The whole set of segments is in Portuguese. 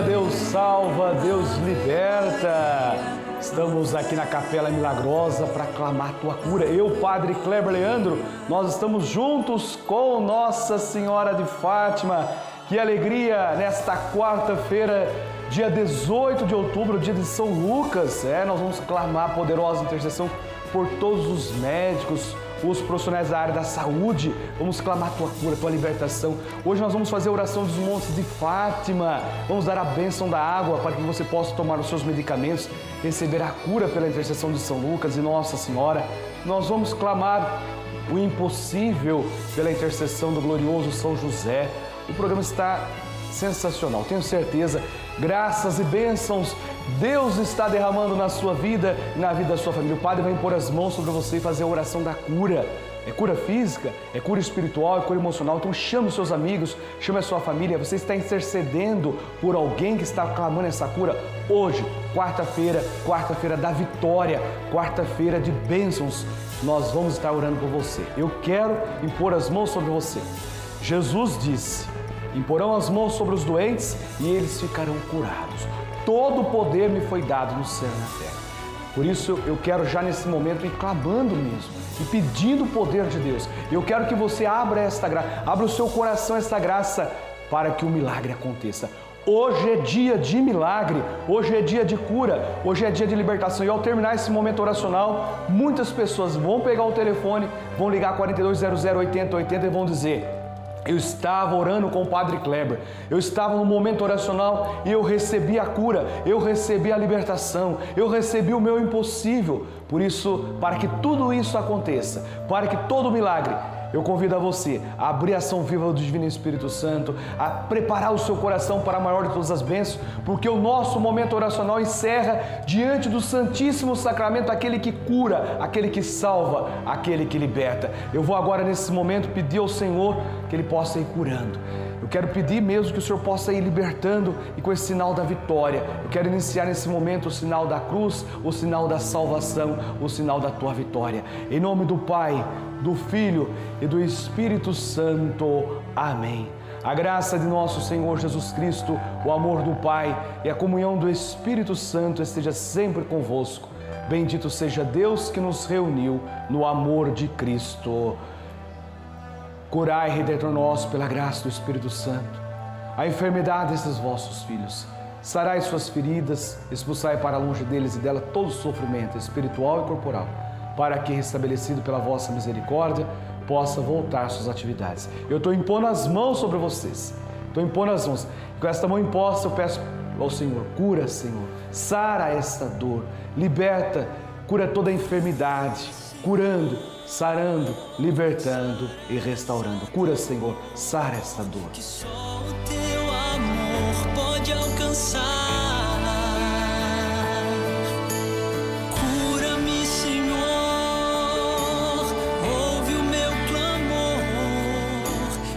Deus salva, Deus liberta. Estamos aqui na Capela Milagrosa para clamar tua cura. Eu, Padre Kleber Leandro, nós estamos juntos com Nossa Senhora de Fátima. Que alegria nesta quarta-feira, dia 18 de outubro, dia de São Lucas. É, nós vamos clamar a poderosa intercessão por todos os médicos, os profissionais da área da saúde. Vamos clamar tua cura, tua libertação. Hoje nós vamos fazer a oração dos montes de Fátima. Vamos dar a bênção da água para que você possa tomar os seus medicamentos, receber a cura pela intercessão de São Lucas e Nossa Senhora. Nós vamos clamar o impossível pela intercessão do glorioso São José. O programa está sensacional, tenho certeza. Graças e bênçãos Deus está derramando na sua vida e na vida da sua família. O Padre vai impor as mãos sobre você e fazer a oração da cura. É cura física, é cura espiritual, é cura emocional. Então chame os seus amigos, chame a sua família. Você está intercedendo por alguém que está clamando essa cura hoje, quarta-feira, quarta-feira da vitória, quarta-feira de bênçãos. Nós vamos estar orando por você. Eu quero impor as mãos sobre você. Jesus disse: Imporão as mãos sobre os doentes e eles ficarão curados. Todo o poder me foi dado no céu e na terra. Por isso eu quero já nesse momento ir clamando mesmo e pedindo o poder de Deus. Eu quero que você abra esta graça, abra o seu coração esta graça para que o milagre aconteça. Hoje é dia de milagre, hoje é dia de cura, hoje é dia de libertação. E ao terminar esse momento oracional, muitas pessoas vão pegar o telefone, vão ligar 4200 8080 e vão dizer: eu estava orando com o Padre Kleber, eu estava no momento oracional e eu recebi a cura, eu recebi a libertação, eu recebi o meu impossível. Por isso, para que tudo isso aconteça, para que todo milagre eu convido a você a abrir a ação viva do Divino Espírito Santo, a preparar o seu coração para a maior de todas as bênçãos, porque o nosso momento oracional encerra diante do Santíssimo Sacramento aquele que cura, aquele que salva, aquele que liberta. Eu vou agora nesse momento pedir ao Senhor que Ele possa ir curando. Eu quero pedir mesmo que o Senhor possa ir libertando e com esse sinal da vitória. Eu quero iniciar nesse momento o sinal da cruz, o sinal da salvação, o sinal da tua vitória. Em nome do Pai, do Filho e do Espírito Santo. Amém. A graça de nosso Senhor Jesus Cristo, o amor do Pai e a comunhão do Espírito Santo esteja sempre convosco. Bendito seja Deus que nos reuniu no amor de Cristo. Curai, Redentor nosso, pela graça do Espírito Santo, a enfermidade desses vossos filhos. Sarai suas feridas, expulsai para longe deles e dela todo sofrimento espiritual e corporal para que, restabelecido pela vossa misericórdia, possa voltar às suas atividades. Eu estou impondo as mãos sobre vocês. Estou impondo as mãos. Com esta mão imposta, eu peço ao Senhor: cura, Senhor, sara esta dor, liberta, cura toda a enfermidade, curando, sarando, libertando e restaurando. Cura, Senhor, sara esta dor. Que só o teu amor pode alcançar. Cura-me, Senhor, ouve o meu clamor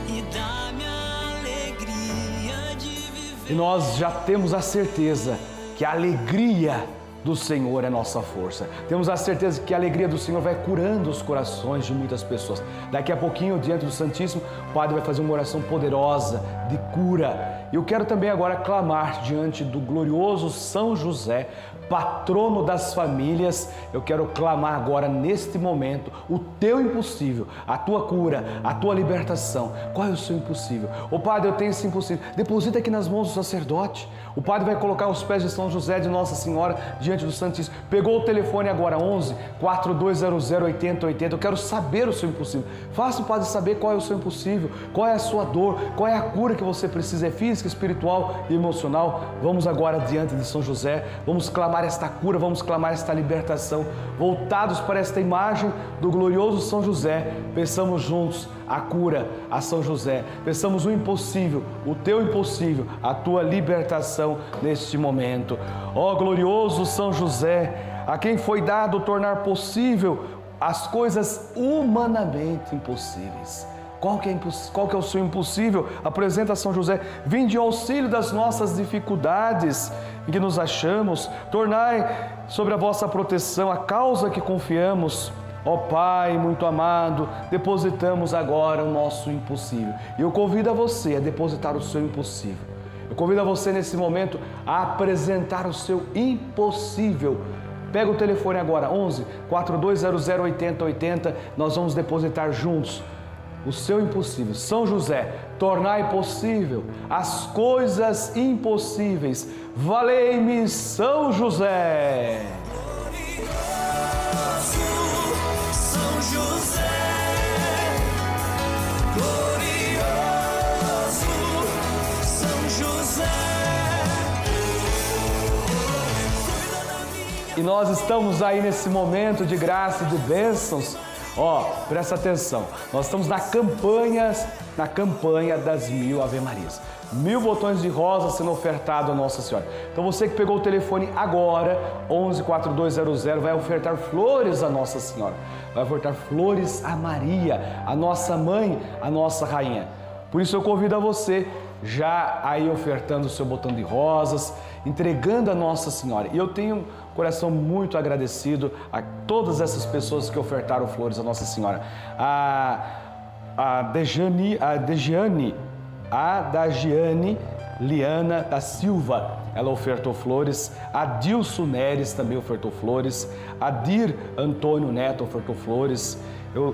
e dá-me a alegria de viver. E nós já temos a certeza que a alegria do Senhor é nossa força. Temos a certeza que a alegria do Senhor vai curando os corações de muitas pessoas. Daqui a pouquinho, diante do Santíssimo, o Padre vai fazer uma oração poderosa de cura. Eu quero também agora clamar diante do glorioso São José, patrono das famílias. Eu quero clamar agora, neste momento, o teu impossível, a tua cura, a tua libertação. Qual é o seu impossível? Ô Padre, eu tenho esse impossível. Deposita aqui nas mãos do sacerdote. O Padre vai colocar os pés de São José de Nossa Senhora diante do Santíssimo. Pegou o telefone agora, 11 4200 8080. Eu quero saber o seu impossível. Faça o Padre saber qual é o seu impossível, qual é a sua dor, qual é a cura que você precisa, é física, espiritual e emocional. Vamos agora diante de São José, vamos clamar esta cura, vamos clamar esta libertação. Voltados para esta imagem do glorioso São José, pensamos juntos a cura a São José. Pensamos o impossível, o teu impossível, a tua libertação neste momento. Ó glorioso São José, a quem foi dado tornar possível as coisas humanamente impossíveis. Qual que, é. Qual que é o seu impossível? Apresenta São José. Vinde ao auxílio das nossas dificuldades em que nos achamos. Tornai sobre a vossa proteção a causa que confiamos. Ó Pai muito amado, depositamos agora o nosso impossível. E eu convido a você a depositar o seu impossível. Eu convido a você nesse momento a apresentar o seu impossível. Pega o telefone agora, 11 4200 8080. Nós vamos depositar juntos o seu impossível. São José, tornai possível as coisas impossíveis. Valei-me, São José. São José, glorioso São José. E nós estamos aí nesse momento de graça e de bênçãos. Ó, presta atenção. Nós estamos na campanha, na campanha das mil Ave Marias. Mil botões de rosa sendo ofertado a Nossa Senhora. Então você que pegou o telefone agora, 11 4200, vai ofertar flores a Nossa Senhora. Vai ofertar flores a Maria, a nossa mãe, a nossa rainha. Por isso eu convido a você já aí ofertando o seu botão de rosas, entregando a Nossa Senhora. E eu tenho coração muito agradecido a todas essas pessoas que ofertaram flores a Nossa Senhora. A, a Dejane, a Dejiane, a Dagiane Liana da Silva, ela ofertou flores. A Dilson Neres também ofertou flores. A Dir Antônio Neto ofertou flores. Eu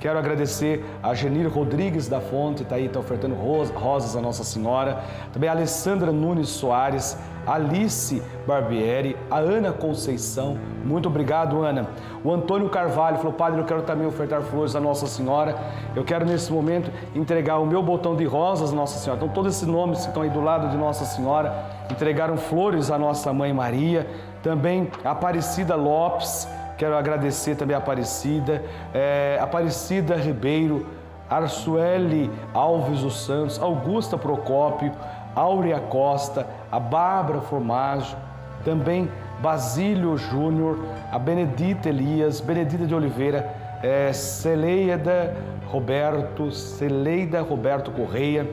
Quero agradecer a Genir Rodrigues da Fonte, está aí, está ofertando rosas a Nossa Senhora. Também a Alessandra Nunes Soares, Alice Barbieri, a Ana Conceição. Muito obrigado, Ana. O Antônio Carvalho falou: Padre, eu quero também ofertar flores a Nossa Senhora. Eu quero, nesse momento, entregar o meu botão de rosas a Nossa Senhora. Então, todos esses nomes que estão aí do lado de Nossa Senhora entregaram flores à nossa mãe Maria. Também Aparecida Lopes Quero agradecer também a Aparecida, é, Aparecida Ribeiro, Arsueli Alves dos Santos, Augusta Procópio, Áurea Costa, a Bárbara Formaggio, também Basílio Júnior, a Benedita Elias, Benedita de Oliveira, é, Celeida Roberto, Celeida Roberto Correia,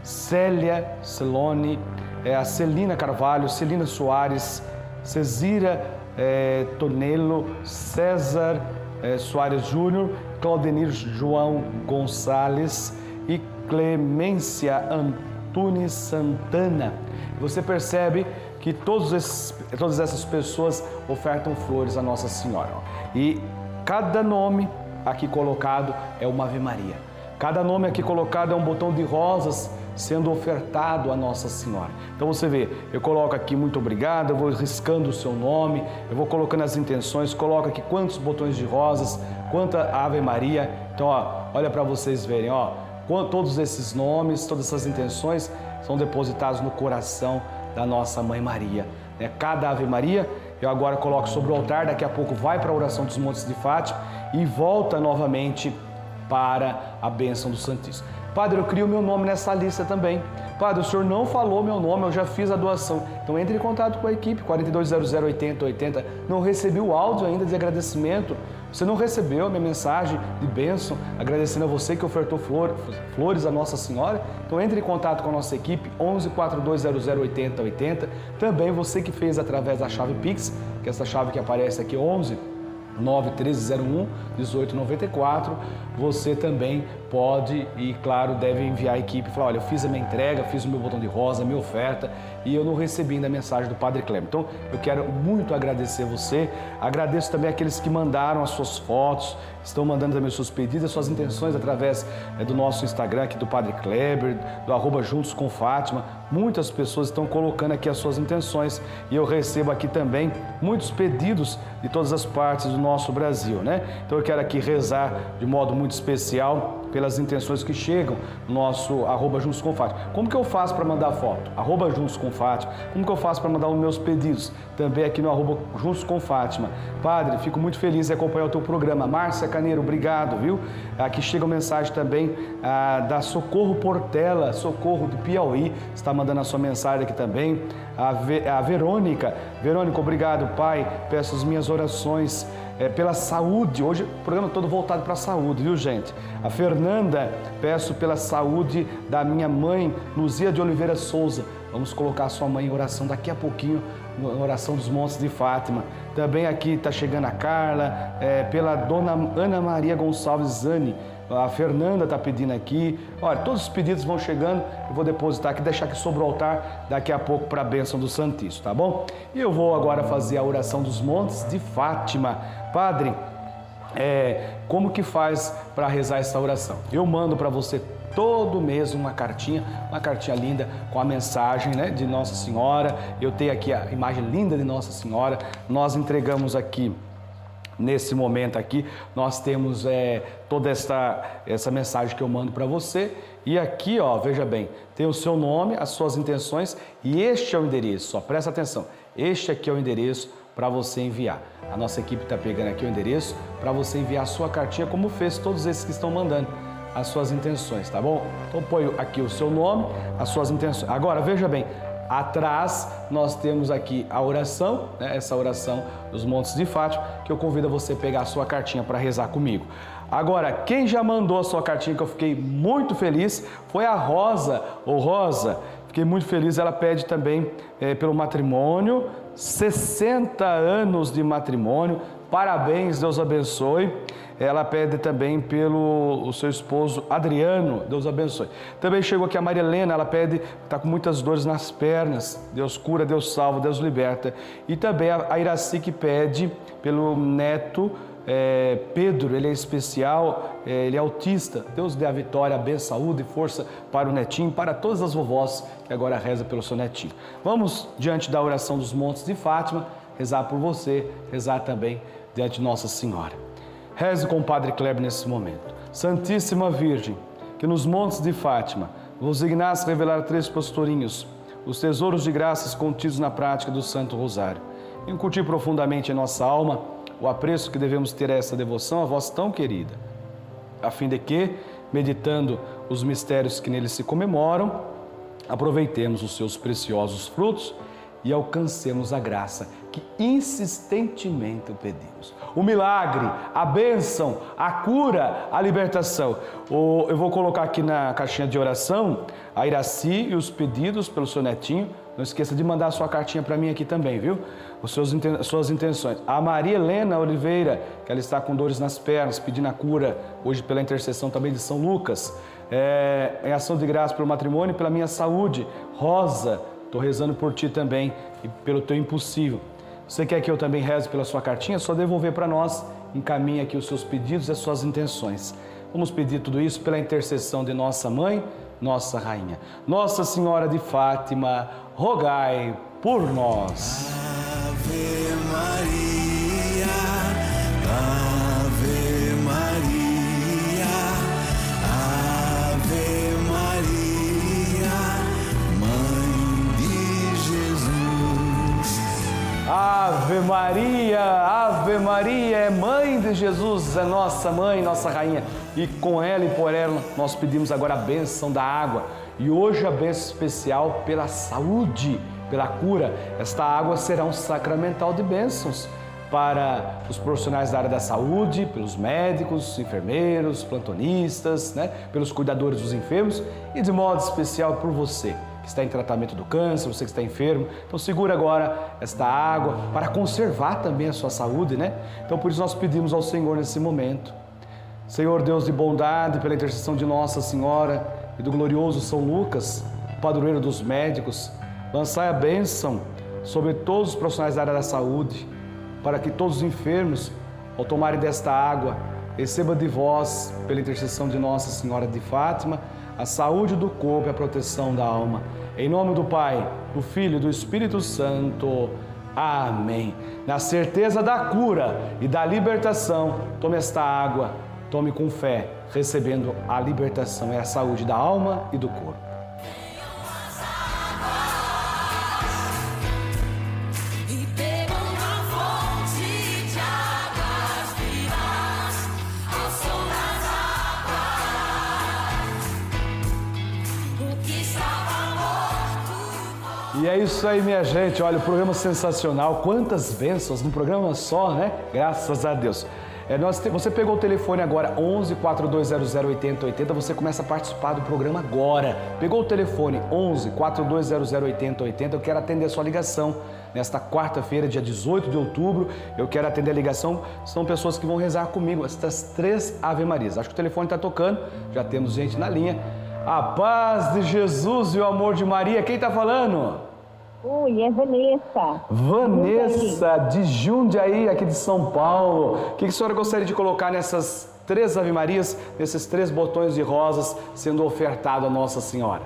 Célia Celone, é, a Celina Carvalho, Celina Soares, Cesira é, Tonelo, César é, Soares Júnior, Claudenir João Gonçalves e Clemência Antunes Santana. Você percebe que todos esses, todas essas pessoas ofertam flores a Nossa Senhora. E cada nome aqui colocado é uma Ave Maria. Cada nome aqui colocado é um botão de rosas sendo ofertado a Nossa Senhora. Então você vê, eu coloco aqui muito obrigado, eu vou riscando o seu nome, eu vou colocando as intenções, coloco aqui quantos botões de rosas, quanta Ave Maria. Então, ó, olha para vocês verem, ó, todos esses nomes, todas essas intenções são depositados no coração da nossa Mãe Maria. Né? Cada Ave Maria eu agora coloco sobre o altar, daqui a pouco vai para a oração dos Montes de Fátima e volta novamente para a bênção do Santíssimo. Padre, eu crio meu nome nessa lista também. Padre, o senhor não falou meu nome, eu já fiz a doação. Então entre em contato com a equipe, 4200 8080. Não recebi o áudio ainda de agradecimento. Você não recebeu a minha mensagem de bênção, agradecendo a você que ofertou flor, flores à Nossa Senhora? Então entre em contato com a nossa equipe, 11 4200 8080. Também você que fez através da chave Pix, que é essa chave que aparece aqui, 11 91301 1894. Você também pode e, claro, deve enviar a equipe e falar: olha, eu fiz a minha entrega, fiz o meu botão de rosa, minha oferta e eu não recebi ainda a mensagem do Padre Cleber. Então, eu quero muito agradecer você. Agradeço também aqueles que mandaram as suas fotos, estão mandando também os seus pedidos, as suas intenções através é, do nosso Instagram aqui do Padre Kleber, do arroba Juntos com Fátima. Muitas pessoas estão colocando aqui as suas intenções e eu recebo aqui também muitos pedidos de todas as partes do nosso Brasil, né? Então eu quero aqui rezar de modo muito especial pelas intenções que chegam no nosso arroba Juntos com Fátima. Como que eu faço para mandar foto? Arroba Juntos com Fátima. Como que eu faço para mandar os meus pedidos? Também aqui no arroba Juntos com Fátima. Padre, fico muito feliz em acompanhar o teu programa. Márcia Caneiro, obrigado, viu? Aqui chega uma mensagem também ah, da Socorro Portela, Socorro do Piauí, está mandando a sua mensagem aqui também. A, Ve a Verônica, Verônica, obrigado, Pai. Peço as minhas orações é, pela saúde. Hoje o programa todo voltado para a saúde, viu gente? A Fernanda, peço pela saúde da minha mãe, Luzia de Oliveira Souza. Vamos colocar a sua mãe em oração daqui a pouquinho na oração dos montes de Fátima. Também aqui está chegando a Carla, é, pela dona Ana Maria Gonçalves Zani. A Fernanda está pedindo aqui. Olha, todos os pedidos vão chegando. Eu vou depositar aqui, deixar aqui sobre o altar daqui a pouco para a bênção do Santíssimo, tá bom? E eu vou agora fazer a oração dos montes de Fátima. Padre, é, como que faz para rezar essa oração? Eu mando para você todo mês uma cartinha, uma cartinha linda com a mensagem né, de Nossa Senhora. Eu tenho aqui a imagem linda de Nossa Senhora. Nós entregamos aqui nesse momento aqui, nós temos é, toda essa, essa mensagem que eu mando para você. E aqui, ó, veja bem, tem o seu nome, as suas intenções e este é o endereço. Só presta atenção. Este aqui é o endereço para você enviar. A nossa equipe está pegando aqui o endereço para você enviar a sua cartinha, como fez todos esses que estão mandando as suas intenções, tá bom? Então põe aqui o seu nome, as suas intenções. Agora veja bem, atrás nós temos aqui a oração, né? essa oração dos Montes de Fátima, que eu convido a você pegar a sua cartinha para rezar comigo. Agora, quem já mandou a sua cartinha que eu fiquei muito feliz foi a Rosa, ou Rosa. Fiquei muito feliz, ela pede também é, pelo matrimônio, 60 anos de matrimônio, parabéns, Deus abençoe. Ela pede também pelo o seu esposo Adriano, Deus abençoe. Também chegou aqui a Maria Helena, ela pede, está com muitas dores nas pernas, Deus cura, Deus salva, Deus liberta. E também a Iraci que pede pelo neto é, Pedro, ele é especial, é, ele é autista. Deus dê a vitória, a bem, saúde e força para o netinho, para todas as vovós que agora reza pelo seu netinho. Vamos diante da oração dos montes de Fátima, rezar por você, rezar também diante de Nossa Senhora. Reze com o Padre Kleber nesse momento. Santíssima Virgem, que nos montes de Fátima vos dignasse revelar três pastorinhos, os tesouros de graças contidos na prática do Santo Rosário. Incutir profundamente em nossa alma o apreço que devemos ter a essa devoção a vós tão querida, a fim de que, meditando os mistérios que neles se comemoram, aproveitemos os seus preciosos frutos e alcancemos a graça que insistentemente pedimos. O milagre, a bênção, a cura, a libertação. eu vou colocar aqui na caixinha de oração a Iraci e os pedidos pelo seu netinho. Não esqueça de mandar a sua cartinha para mim aqui também, viu? Os seus, suas intenções. A Maria Helena Oliveira, que ela está com dores nas pernas, pedindo a cura, hoje pela intercessão também de São Lucas. É, em ação de graça pelo matrimônio e pela minha saúde. Rosa, estou rezando por ti também e pelo teu impossível. Você quer que eu também reze pela sua cartinha? É só devolver para nós. Encaminhe aqui os seus pedidos e as suas intenções. Vamos pedir tudo isso pela intercessão de nossa mãe, nossa rainha. Nossa Senhora de Fátima, rogai por nós. Ave Maria, Ave Maria, é Mãe de Jesus, é nossa mãe, nossa rainha. E com ela e por ela nós pedimos agora a bênção da água e hoje a bênção especial pela saúde, pela cura. Esta água será um sacramental de bênçãos para os profissionais da área da saúde, pelos médicos, enfermeiros, plantonistas, né? pelos cuidadores dos enfermos e de modo especial por você que está em tratamento do câncer, você que está enfermo. Então segura agora esta água para conservar também a sua saúde, né? Então por isso nós pedimos ao Senhor nesse momento. Senhor Deus de bondade, pela intercessão de Nossa Senhora, e do glorioso São Lucas, padroeiro dos médicos, lançai a bênção sobre todos os profissionais da área da saúde, para que todos os enfermos, ao tomarem desta água, recebam de vós, pela intercessão de Nossa Senhora de Fátima, a saúde do corpo e a proteção da alma. Em nome do Pai, do Filho e do Espírito Santo. Amém. Na certeza da cura e da libertação, tome esta água Tome com fé, recebendo a libertação e a saúde da alma e do corpo. E é isso aí, minha gente. Olha, o programa sensacional. Quantas bênçãos num programa só, né? Graças a Deus. É, nós, você pegou o telefone agora, 11 4200 8080, você começa a participar do programa agora. Pegou o telefone, 11 4200 8080, eu quero atender a sua ligação. nesta quarta-feira, dia 18 de outubro. Eu quero atender a ligação, são pessoas que vão rezar comigo estas três Ave Marias. Acho que o telefone está tocando, já temos gente na linha. A paz de Jesus e o amor de Maria. Quem está falando? Oi, é Vanessa. Vanessa de Jundiaí, aqui de São Paulo. O que a senhora gostaria de colocar nessas três Ave Marias, nesses três botões de rosas sendo ofertado a Nossa Senhora?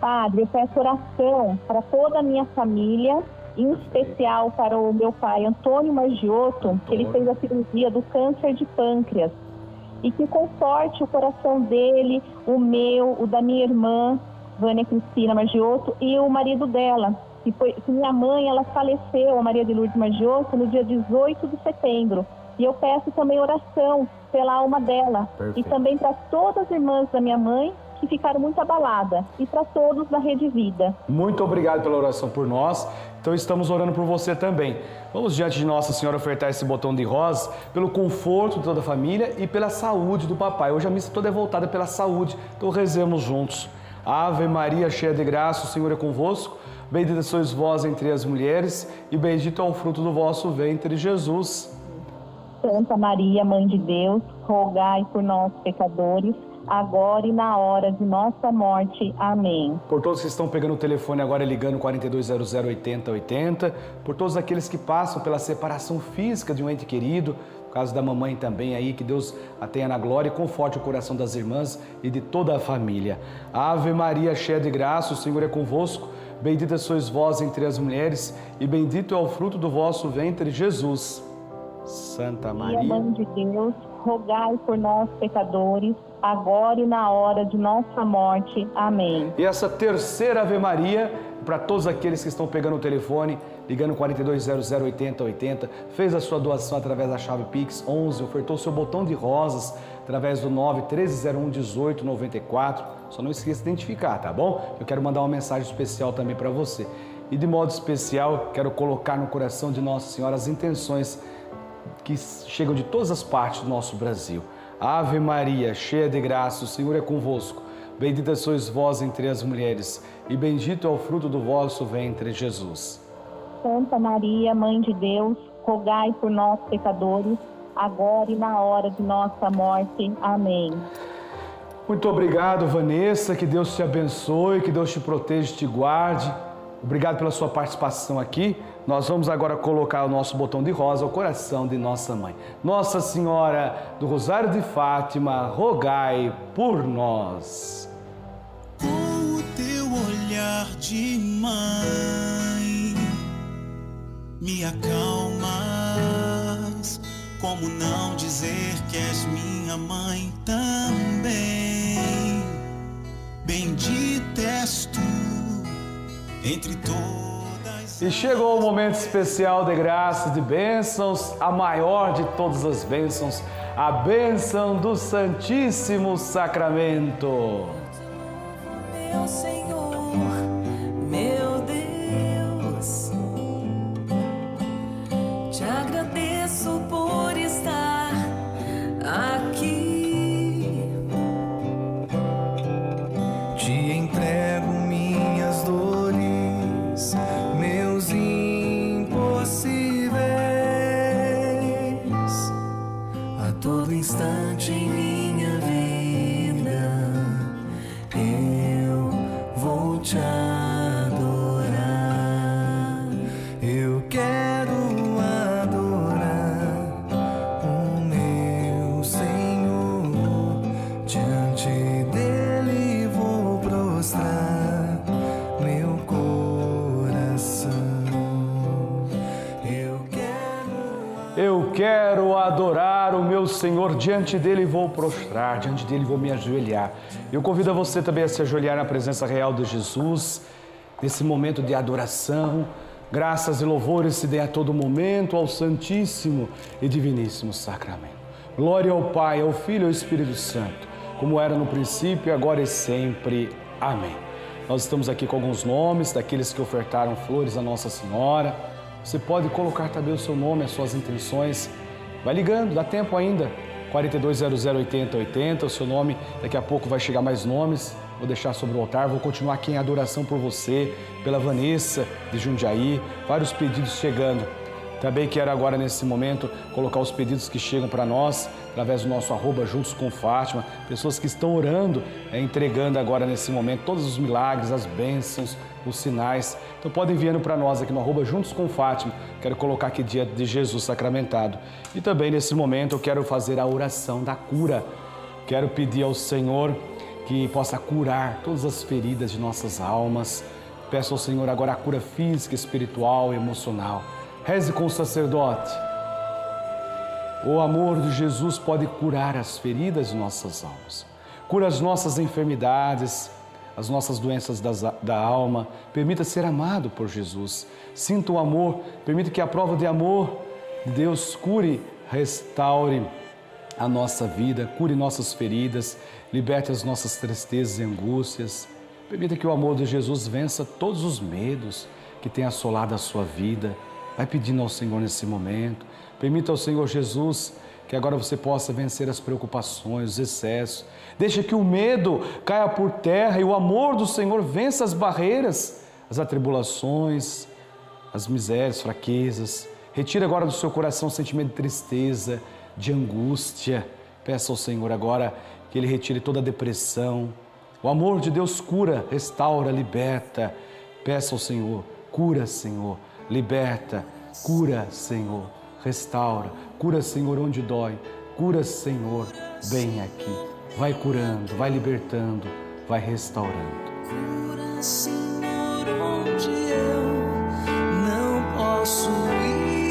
Padre, eu peço oração para toda a minha família, em especial para o meu pai Antônio Margiotto, que ele fez a cirurgia do câncer de pâncreas. E que conforte o coração dele, o meu, o da minha irmã, Vânia Cristina Margiotto, e o marido dela. Que foi, que minha mãe, ela faleceu, a Maria de Lourdes Margiotto, no dia 18 de setembro. E eu peço também oração pela alma dela. Perfeito. E também para todas as irmãs da minha mãe que ficaram muito abaladas. E para todos da Rede Vida. Muito obrigado pela oração por nós. Então estamos orando por você também. Vamos diante de Nossa Senhora ofertar esse botão de rosa pelo conforto de toda a família e pela saúde do papai. Hoje a missa toda é voltada pela saúde, então rezemos juntos. Ave Maria, cheia de graça, o Senhor é convosco. Bendita sois vós entre as mulheres e bendito é o fruto do vosso ventre, Jesus. Santa Maria, Mãe de Deus, rogai por nós, pecadores, agora e na hora de nossa morte. Amém. Por todos que estão pegando o telefone agora ligando 4200 8080, por todos aqueles que passam pela separação física de um ente querido, caso da mamãe também aí, que Deus a tenha na glória e conforte o coração das irmãs e de toda a família. Ave Maria, cheia de graça, o Senhor é convosco. Bendita sois vós entre as mulheres e bendito é o fruto do vosso ventre, Jesus. Santa Maria. Mãe de Deus, rogai por nós, pecadores, agora e na hora de nossa morte. Amém. E essa terceira Ave Maria, para todos aqueles que estão pegando o telefone, ligando 4200 8080, fez a sua doação através da chave Pix 11, ofertou seu botão de rosas através do 9 1301 1894. Só não esqueça de identificar, tá bom? Eu quero mandar uma mensagem especial também para você. E de modo especial, quero colocar no coração de Nossa Senhora as intenções que chegam de todas as partes do nosso Brasil. Ave Maria, cheia de graça, o Senhor é convosco. Bendita sois vós entre as mulheres, e bendito é o fruto do vosso ventre, Jesus. Santa Maria, Mãe de Deus, rogai por nós, pecadores, agora e na hora de nossa morte. Amém. Muito obrigado, Vanessa. Que Deus te abençoe, que Deus te proteja e te guarde. Obrigado pela sua participação aqui. Nós vamos agora colocar o nosso botão de rosa ao coração de nossa mãe. Nossa Senhora do Rosário de Fátima, rogai por nós. Com o teu olhar de mãe, me acalmas. Como não dizer que és minha mãe também? Bendita és tu entre todas. E chegou o momento especial de graças, de bênçãos, a maior de todas as bênçãos, a bênção do Santíssimo Sacramento. Meu Senhor, meu coração. Eu quero Eu quero adorar o meu Senhor, diante dele vou prostrar, diante dele vou me ajoelhar. Eu convido a você também a se ajoelhar na presença real de Jesus, nesse momento de adoração. Graças e louvores se dê a todo momento ao Santíssimo e Diviníssimo Sacramento. Glória ao Pai, ao Filho e ao Espírito Santo, como era no princípio, agora e sempre. Amém. Nós estamos aqui com alguns nomes daqueles que ofertaram flores a Nossa Senhora. Você pode colocar também o seu nome, as suas intenções. Vai ligando, dá tempo ainda. 4200 8080, o seu nome, daqui a pouco vai chegar mais nomes. vou deixar sobre o altar, vou continuar aqui em adoração por você, pela Vanessa de Jundiaí, vários pedidos chegando. Também quero agora, nesse momento, colocar os pedidos que chegam para nós, através do nosso arroba Juntos com Fátima, pessoas que estão orando, é, entregando agora nesse momento todos os milagres, as bênçãos, os sinais. Então podem enviando para nós aqui no arroba Juntos com Fátima. Quero colocar aqui dia de Jesus sacramentado. E também nesse momento eu quero fazer a oração da cura. Quero pedir ao Senhor que possa curar todas as feridas de nossas almas. Peço ao Senhor agora a cura física, espiritual emocional. Reze com o sacerdote. O amor de Jesus pode curar as feridas de nossas almas, cura as nossas enfermidades, as nossas doenças das, da alma. Permita ser amado por Jesus. Sinta o amor, permita que a prova de amor de Deus cure, restaure a nossa vida, cure nossas feridas, liberte as nossas tristezas e angústias. Permita que o amor de Jesus vença todos os medos que tem assolado a sua vida Vai pedindo ao Senhor nesse momento. Permita ao Senhor Jesus que agora você possa vencer as preocupações, os excessos. Deixa que o medo caia por terra e o amor do Senhor vença as barreiras, as atribulações, as misérias, fraquezas. Retira agora do seu coração o sentimento de tristeza, de angústia. Peça ao Senhor agora que Ele retire toda a depressão. O amor de Deus cura, restaura, liberta. Peça ao Senhor, cura, Senhor liberta, cura, Senhor, restaura, cura, Senhor, onde dói, cura, Senhor, bem aqui. Vai curando, vai libertando, vai restaurando. Cura, Senhor, onde eu não posso ir.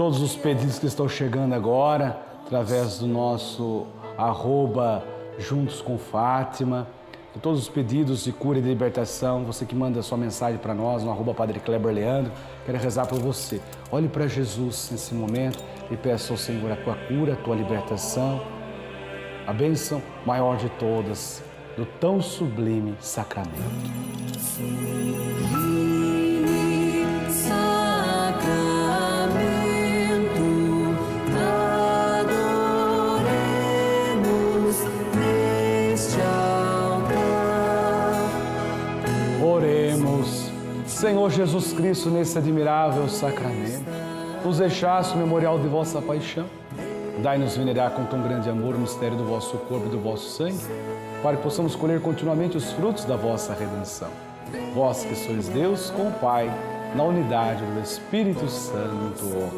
Todos os pedidos que estão chegando agora, através do nosso arroba Juntos com Fátima, todos os pedidos de cura e de libertação, você que manda sua mensagem para nós no arroba Padre Kleber Leandro, quero rezar por você. Olhe para Jesus nesse momento e peça ao Senhor a tua cura, a tua libertação, a bênção maior de todas, do tão sublime. Sacramento, Senhor Jesus Cristo, nesse admirável sacramento, nos deixaste o memorial de vossa paixão. Dai-nos venerar com tão grande amor o mistério do vosso corpo e do vosso sangue, para que possamos colher continuamente os frutos da vossa redenção. Vós que sois Deus com o Pai, na unidade do Espírito Santo.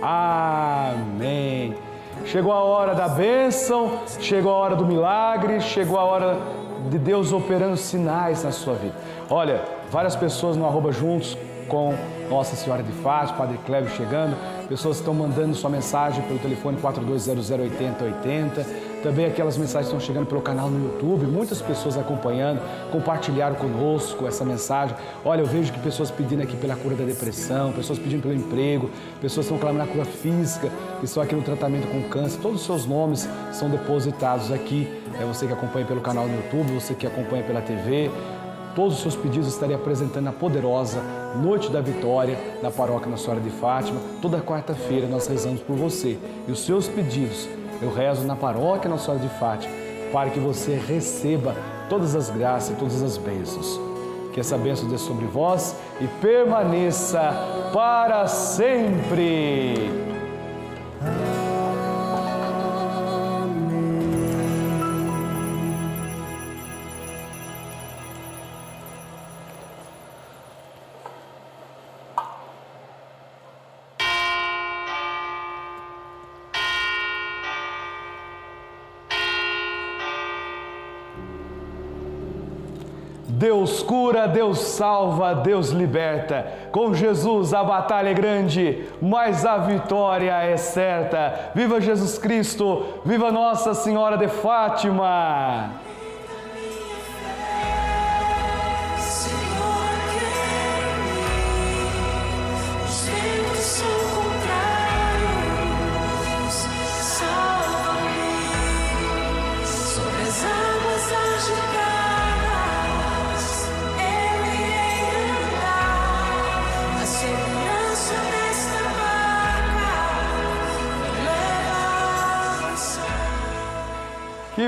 Amém. Chegou a hora da bênção, chegou a hora do milagre, chegou a hora de Deus operando sinais na sua vida. Olha, várias pessoas no arroba juntos com Nossa Senhora de Fátima, Padre Cléber chegando, pessoas estão mandando sua mensagem pelo telefone 42008080, também aquelas mensagens estão chegando pelo canal no YouTube, muitas pessoas acompanhando, compartilharam conosco essa mensagem. Olha, eu vejo que pessoas pedindo aqui pela cura da depressão, pessoas pedindo pelo emprego, pessoas estão clamando a cura física, que estão aqui no tratamento com câncer, todos os seus nomes são depositados aqui. É você que acompanha pelo canal no YouTube, você que acompanha pela TV, Todos os seus pedidos estarei apresentando na poderosa Noite da Vitória na Paróquia Nossa Senhora de Fátima. Toda quarta-feira nós rezamos por você. E os seus pedidos eu rezo na Paróquia Nossa Senhora de Fátima para que você receba todas as graças e todas as bênçãos. Que essa bênção dê sobre vós e permaneça para sempre. Deus cura, Deus salva, Deus liberta. Com Jesus a batalha é grande, mas a vitória é certa. Viva Jesus Cristo, viva Nossa Senhora de Fátima.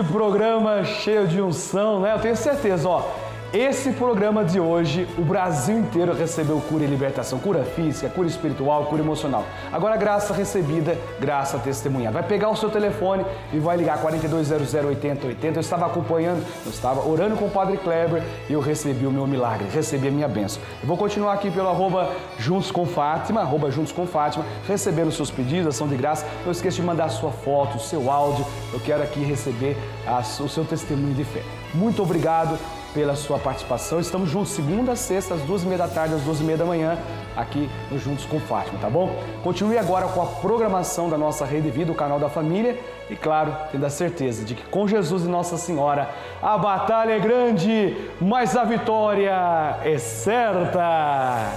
Programa cheio de unção, né? Eu tenho certeza, ó. Esse programa de hoje, o Brasil inteiro recebeu cura e libertação, cura física, cura espiritual, cura emocional. Agora, graça recebida, graça testemunhada. Vai pegar o seu telefone e vai ligar 4200 8080. Eu estava acompanhando, eu estava orando com o Padre Kleber e eu recebi o meu milagre, recebi a minha bênção. Eu vou continuar aqui pelo arroba Juntos com Fátima, arroba Juntos com Fátima, recebendo seus pedidos, ação de graça. Não esqueça de mandar sua foto, o seu áudio. Eu quero aqui receber a, o seu testemunho de fé. Muito obrigado pela sua participação. Estamos juntos segunda, sexta, às duas e meia da tarde, às duas e meia da manhã, aqui no Juntos com Fátima, tá bom? Continue agora com a programação da nossa Rede Vida, o canal da família. E claro, tendo a certeza de que com Jesus e Nossa Senhora, a batalha é grande, mas a vitória é certa.